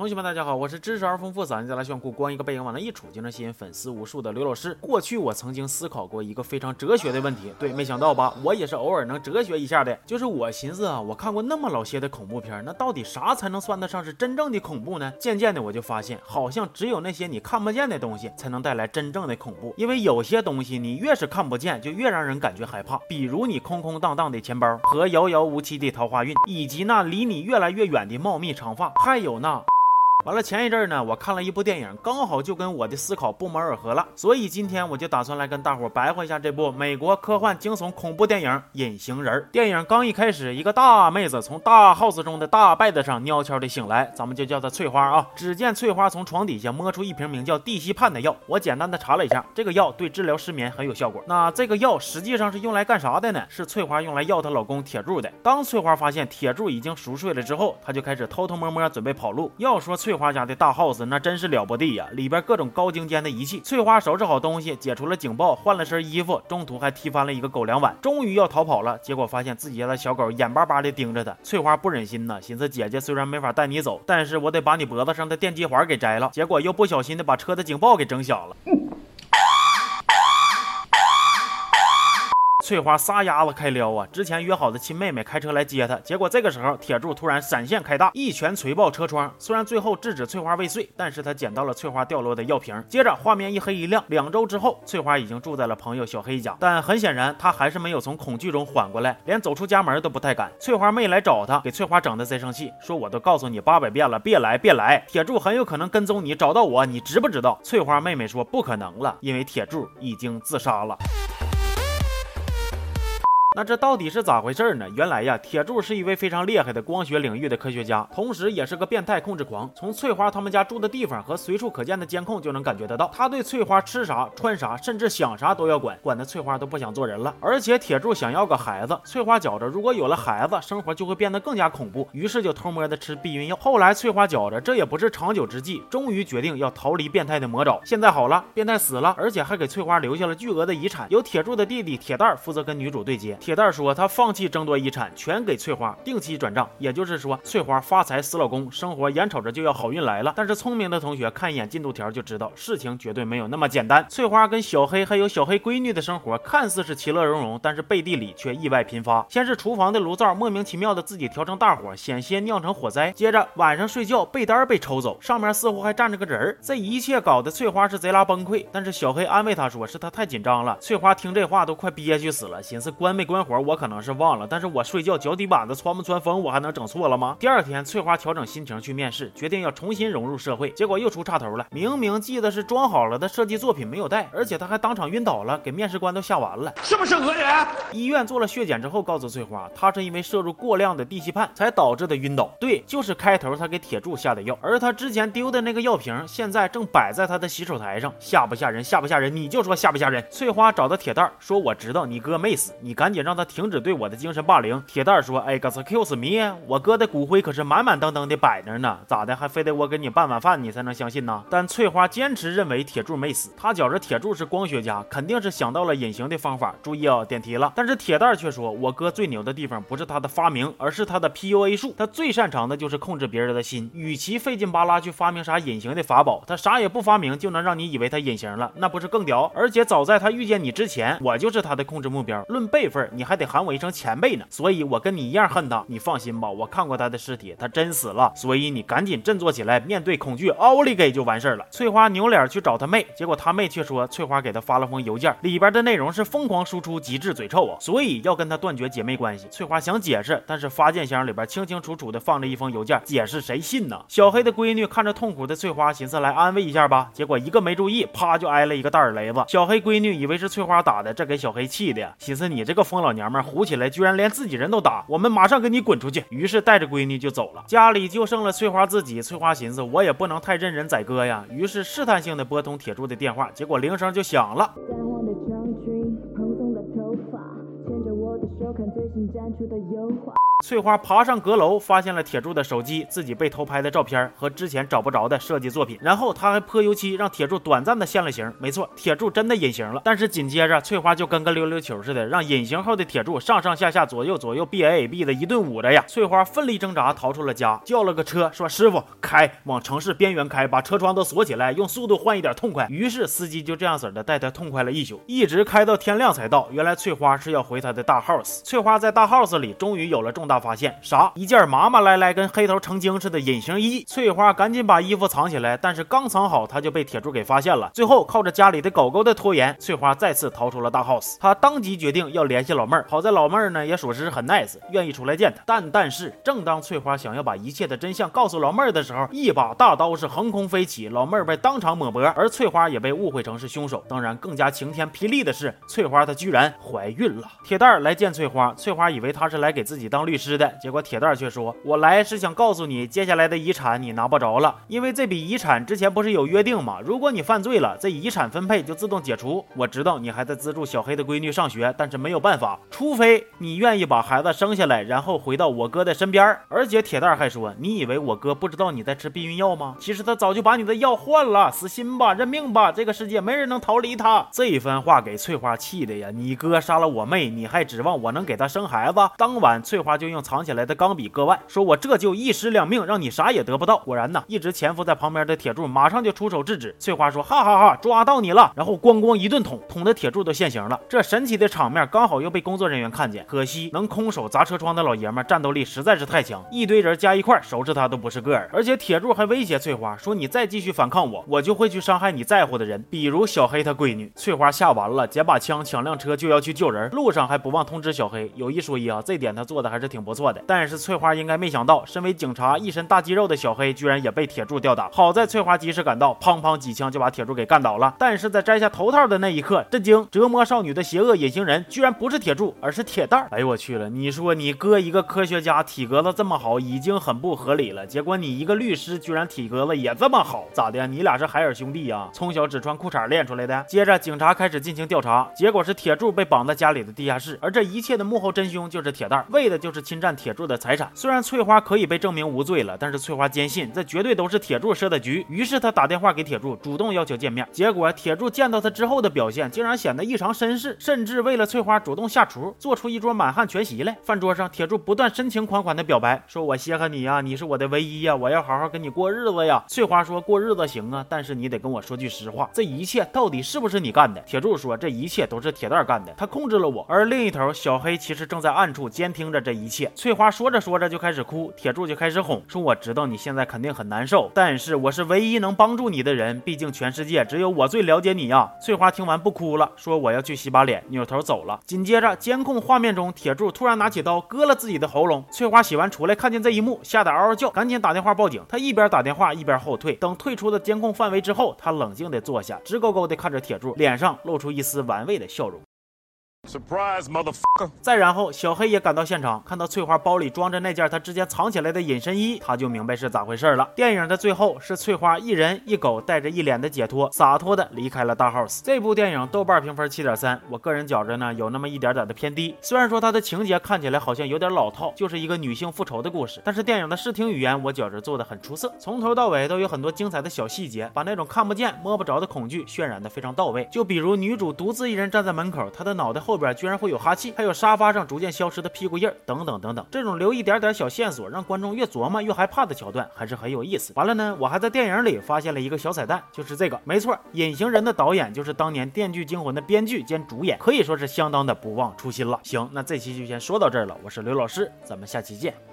同学们，大家好，我是知识而丰富、嗓音再来炫酷、光一个背影往那一杵就能吸引粉丝无数的刘老师。过去我曾经思考过一个非常哲学的问题，对，没想到吧？我也是偶尔能哲学一下的。就是我寻思啊，我看过那么老些的恐怖片，那到底啥才能算得上是真正的恐怖呢？渐渐的我就发现，好像只有那些你看不见的东西才能带来真正的恐怖。因为有些东西你越是看不见，就越让人感觉害怕。比如你空空荡荡的钱包和遥遥无期的桃花运，以及那离你越来越远的茂密长发，还有那。完了，前一阵呢，我看了一部电影，刚好就跟我的思考不谋而合了，所以今天我就打算来跟大伙儿白话一下这部美国科幻惊悚恐怖电影《隐形人》。电影刚一开始，一个大妹子从大 house 中的大被子上悄悄地醒来，咱们就叫她翠花啊。只见翠花从床底下摸出一瓶名叫地西泮的药，我简单的查了一下，这个药对治疗失眠很有效果。那这个药实际上是用来干啥的呢？是翠花用来要她老公铁柱的。当翠花发现铁柱已经熟睡了之后，她就开始偷偷摸摸准备跑路。要说翠。翠花家的大 house 那真是了不得呀，里边各种高精尖的仪器。翠花收拾好东西，解除了警报，换了身衣服，中途还踢翻了一个狗粮碗，终于要逃跑了。结果发现自己家的小狗眼巴巴的盯着他。翠花不忍心呐，寻思姐姐虽然没法带你走，但是我得把你脖子上的电击环给摘了。结果又不小心的把车的警报给整响了。翠花撒丫子开撩啊！之前约好的亲妹妹开车来接她，结果这个时候铁柱突然闪现开大，一拳锤爆车窗。虽然最后制止翠花未遂，但是他捡到了翠花掉落的药瓶。接着画面一黑一亮，两周之后，翠花已经住在了朋友小黑家，但很显然她还是没有从恐惧中缓过来，连走出家门都不太敢。翠花妹来找她，给翠花整的贼生气，说我都告诉你八百遍了，别来别来，铁柱很有可能跟踪你，找到我，你知不知道？翠花妹妹说不可能了，因为铁柱已经自杀了。那这到底是咋回事呢？原来呀，铁柱是一位非常厉害的光学领域的科学家，同时也是个变态控制狂。从翠花他们家住的地方和随处可见的监控就能感觉得到，他对翠花吃啥、穿啥，甚至想啥都要管，管的翠花都不想做人了。而且铁柱想要个孩子，翠花觉着如果有了孩子，生活就会变得更加恐怖，于是就偷摸的吃避孕药。后来翠花觉着这也不是长久之计，终于决定要逃离变态的魔爪。现在好了，变态死了，而且还给翠花留下了巨额的遗产，由铁柱的弟弟铁蛋负责跟女主对接。铁蛋说他放弃争夺遗产，全给翠花定期转账，也就是说翠花发财死老公，生活眼瞅着就要好运来了。但是聪明的同学看一眼进度条就知道，事情绝对没有那么简单。翠花跟小黑还有小黑闺女的生活看似是其乐融融，但是背地里却意外频发。先是厨房的炉灶莫名其妙的自己调成大火，险些酿成火灾。接着晚上睡觉被单被抽走，上面似乎还站着个人儿。这一切搞得翠花是贼拉崩溃。但是小黑安慰她说，是她太紧张了。翠花听这话都快憋屈死了，寻思关没关火我。可能是忘了，但是我睡觉脚底板子穿不穿风，我还能整错了吗？第二天，翠花调整心情去面试，决定要重新融入社会，结果又出岔头了。明明记得是装好了的设计作品没有带，而且他还当场晕倒了，给面试官都吓完了，是不是讹人？医院做了血检之后，告诉翠花，她是因为摄入过量的地西泮才导致的晕倒。对，就是开头他给铁柱下的药，而他之前丢的那个药瓶，现在正摆在他的洗手台上，吓不吓人？吓不吓人？你就说吓不吓人？翠花找到铁蛋说：“我知道你哥没死，你赶紧让他停。”止对我的精神霸凌，铁蛋说：“，excuse me，我哥的骨灰可是满满当当的摆着呢，咋的还非得我给你办碗饭你才能相信呢？”但翠花坚持认为铁柱没死，他觉着铁柱是光学家，肯定是想到了隐形的方法。注意啊，点题了。但是铁蛋却说：“我哥最牛的地方不是他的发明，而是他的 PUA 术。他最擅长的就是控制别人的心。与其费劲巴拉去发明啥隐形的法宝，他啥也不发明就能让你以为他隐形了，那不是更屌？而且早在他遇见你之前，我就是他的控制目标。论辈分，你还得喊。”我一声前辈呢，所以我跟你一样恨他。你放心吧，我看过他的尸体，他真死了。所以你赶紧振作起来，面对恐惧，奥利给就完事儿了。翠花扭脸去找他妹，结果他妹却说翠花给他发了封邮件，里边的内容是疯狂输出，极致嘴臭啊，所以要跟他断绝姐妹关系。翠花想解释，但是发件箱里边清清楚楚的放着一封邮件，解释谁信呢？小黑的闺女看着痛苦的翠花，寻思来安慰一下吧，结果一个没注意，啪就挨了一个大耳雷子。小黑闺女以为是翠花打的，这给小黑气的，寻思你这个疯老娘们儿。虎起来，居然连自己人都打，我们马上给你滚出去！于是带着闺女就走了，家里就剩了翠花自己。翠花寻思，我也不能太任人宰割呀，于是试探性的拨通铁柱的电话，结果铃声就响了。看最新展出的油画翠花爬上阁楼，发现了铁柱的手机、自己被偷拍的照片和之前找不着的设计作品。然后他还泼油漆，让铁柱短暂的现了形。没错，铁柱真的隐形了。但是紧接着，翠花就跟个溜溜球似的，让隐形后的铁柱上上下下、左右左右、B A A B 的一顿舞着呀。翠花奋力挣扎，逃出了家，叫了个车，说：“师傅，开往城市边缘开，把车窗都锁起来，用速度换一点痛快。”于是司机就这样子的带他痛快了一宿，一直开到天亮才到。原来翠花是要回他的大 house。翠花在大 house 里终于有了重大发现，啥？一件麻麻赖赖、跟黑头成精似的隐形衣，翠花赶紧把衣服藏起来，但是刚藏好，她就被铁柱给发现了。最后靠着家里的狗狗的拖延，翠花再次逃出了大 house。她当即决定要联系老妹儿，好在老妹儿呢也属实很 nice，愿意出来见她。但但是，正当翠花想要把一切的真相告诉老妹儿的时候，一把大刀是横空飞起，老妹儿被当场抹脖，而翠花也被误会成是凶手。当然，更加晴天霹雳的是，翠花她居然怀孕了。铁蛋儿来见翠花，翠花以为他是来给自己当律师吃的，结果铁。蛋儿却说：“我来是想告诉你，接下来的遗产你拿不着了，因为这笔遗产之前不是有约定吗？如果你犯罪了，这遗产分配就自动解除。我知道你还在资助小黑的闺女上学，但是没有办法，除非你愿意把孩子生下来，然后回到我哥的身边。而且铁蛋儿还说，你以为我哥不知道你在吃避孕药吗？其实他早就把你的药换了，死心吧，认命吧，这个世界没人能逃离他。这一番话给翠花气的呀！你哥杀了我妹，你还指望我能给他生孩子？当晚，翠花就用藏起来的钢。笔割腕，说我这就一尸两命，让你啥也得不到。果然呢，一直潜伏在旁边的铁柱马上就出手制止。翠花说：“哈哈哈，抓到你了！”然后咣咣一顿捅，捅的铁柱都现形了。这神奇的场面刚好又被工作人员看见。可惜能空手砸车窗的老爷们战斗力实在是太强，一堆人加一块收拾他都不是个儿。而且铁柱还威胁翠花说：“你再继续反抗我，我就会去伤害你在乎的人，比如小黑他闺女。”翠花吓完了，捡把枪抢辆车就要去救人，路上还不忘通知小黑。有一说一啊，这点他做的还是挺挺不错的。但是翠花应该没想到，身为警察、一身大肌肉的小黑，居然也被铁柱吊打。好在翠花及时赶到，砰砰几枪就把铁柱给干倒了。但是在摘下头套的那一刻，震惊！折磨少女的邪恶隐形人，居然不是铁柱，而是铁蛋儿。哎呦我去了！你说你哥一个科学家，体格子这么好，已经很不合理了。结果你一个律师，居然体格子也这么好，咋的？你俩是海尔兄弟呀？从小只穿裤衩练出来的？接着警察开始进行调查，结果是铁柱被绑在家里的地下室，而这一切的幕后真凶就是铁蛋儿，为的就是侵占铁柱的财产。虽然翠花可以。被证明无罪了，但是翠花坚信这绝对都是铁柱设的局，于是她打电话给铁柱，主动要求见面。结果铁柱见到他之后的表现，竟然显得异常绅士，甚至为了翠花主动下厨，做出一桌满汉全席来。饭桌上，铁柱不断深情款款的表白，说我稀罕你呀，你是我的唯一呀，我要好好跟你过日子呀。翠花说过日子行啊，但是你得跟我说句实话，这一切到底是不是你干的？铁柱说这一切都是铁蛋干的，他控制了我。而另一头，小黑其实正在暗处监听着这一切。翠花说着说着就开始哭，铁柱。就开始哄说：“我知道你现在肯定很难受，但是我是唯一能帮助你的人，毕竟全世界只有我最了解你呀。”翠花听完不哭了，说：“我要去洗把脸。”扭头走了。紧接着，监控画面中，铁柱突然拿起刀割了自己的喉咙。翠花洗完出来，看见这一幕，吓得嗷嗷叫，赶紧打电话报警。他一边打电话一边后退，等退出了监控范围之后，他冷静地坐下，直勾勾地看着铁柱，脸上露出一丝玩味的笑容。Surprise, motherfucker！再然后，小黑也赶到现场，看到翠花包里装着那件他之前藏起来的隐身衣，他就明白是咋回事了。电影的最后是翠花一人一狗带着一脸的解脱，洒脱的离开了大 house。这部电影豆瓣评分七点三，我个人觉着呢有那么一点点的偏低。虽然说它的情节看起来好像有点老套，就是一个女性复仇的故事，但是电影的视听语言我觉着做的很出色，从头到尾都有很多精彩的小细节，把那种看不见摸不着的恐惧渲染的非常到位。就比如女主独自一人站在门口，她的脑袋。后边居然会有哈气，还有沙发上逐渐消失的屁股印儿，等等等等，这种留一点点小线索，让观众越琢磨越害怕的桥段，还是很有意思。完了呢，我还在电影里发现了一个小彩蛋，就是这个，没错，隐形人的导演就是当年《电锯惊魂》的编剧兼主演，可以说是相当的不忘初心了。行，那这期就先说到这儿了，我是刘老师，咱们下期见。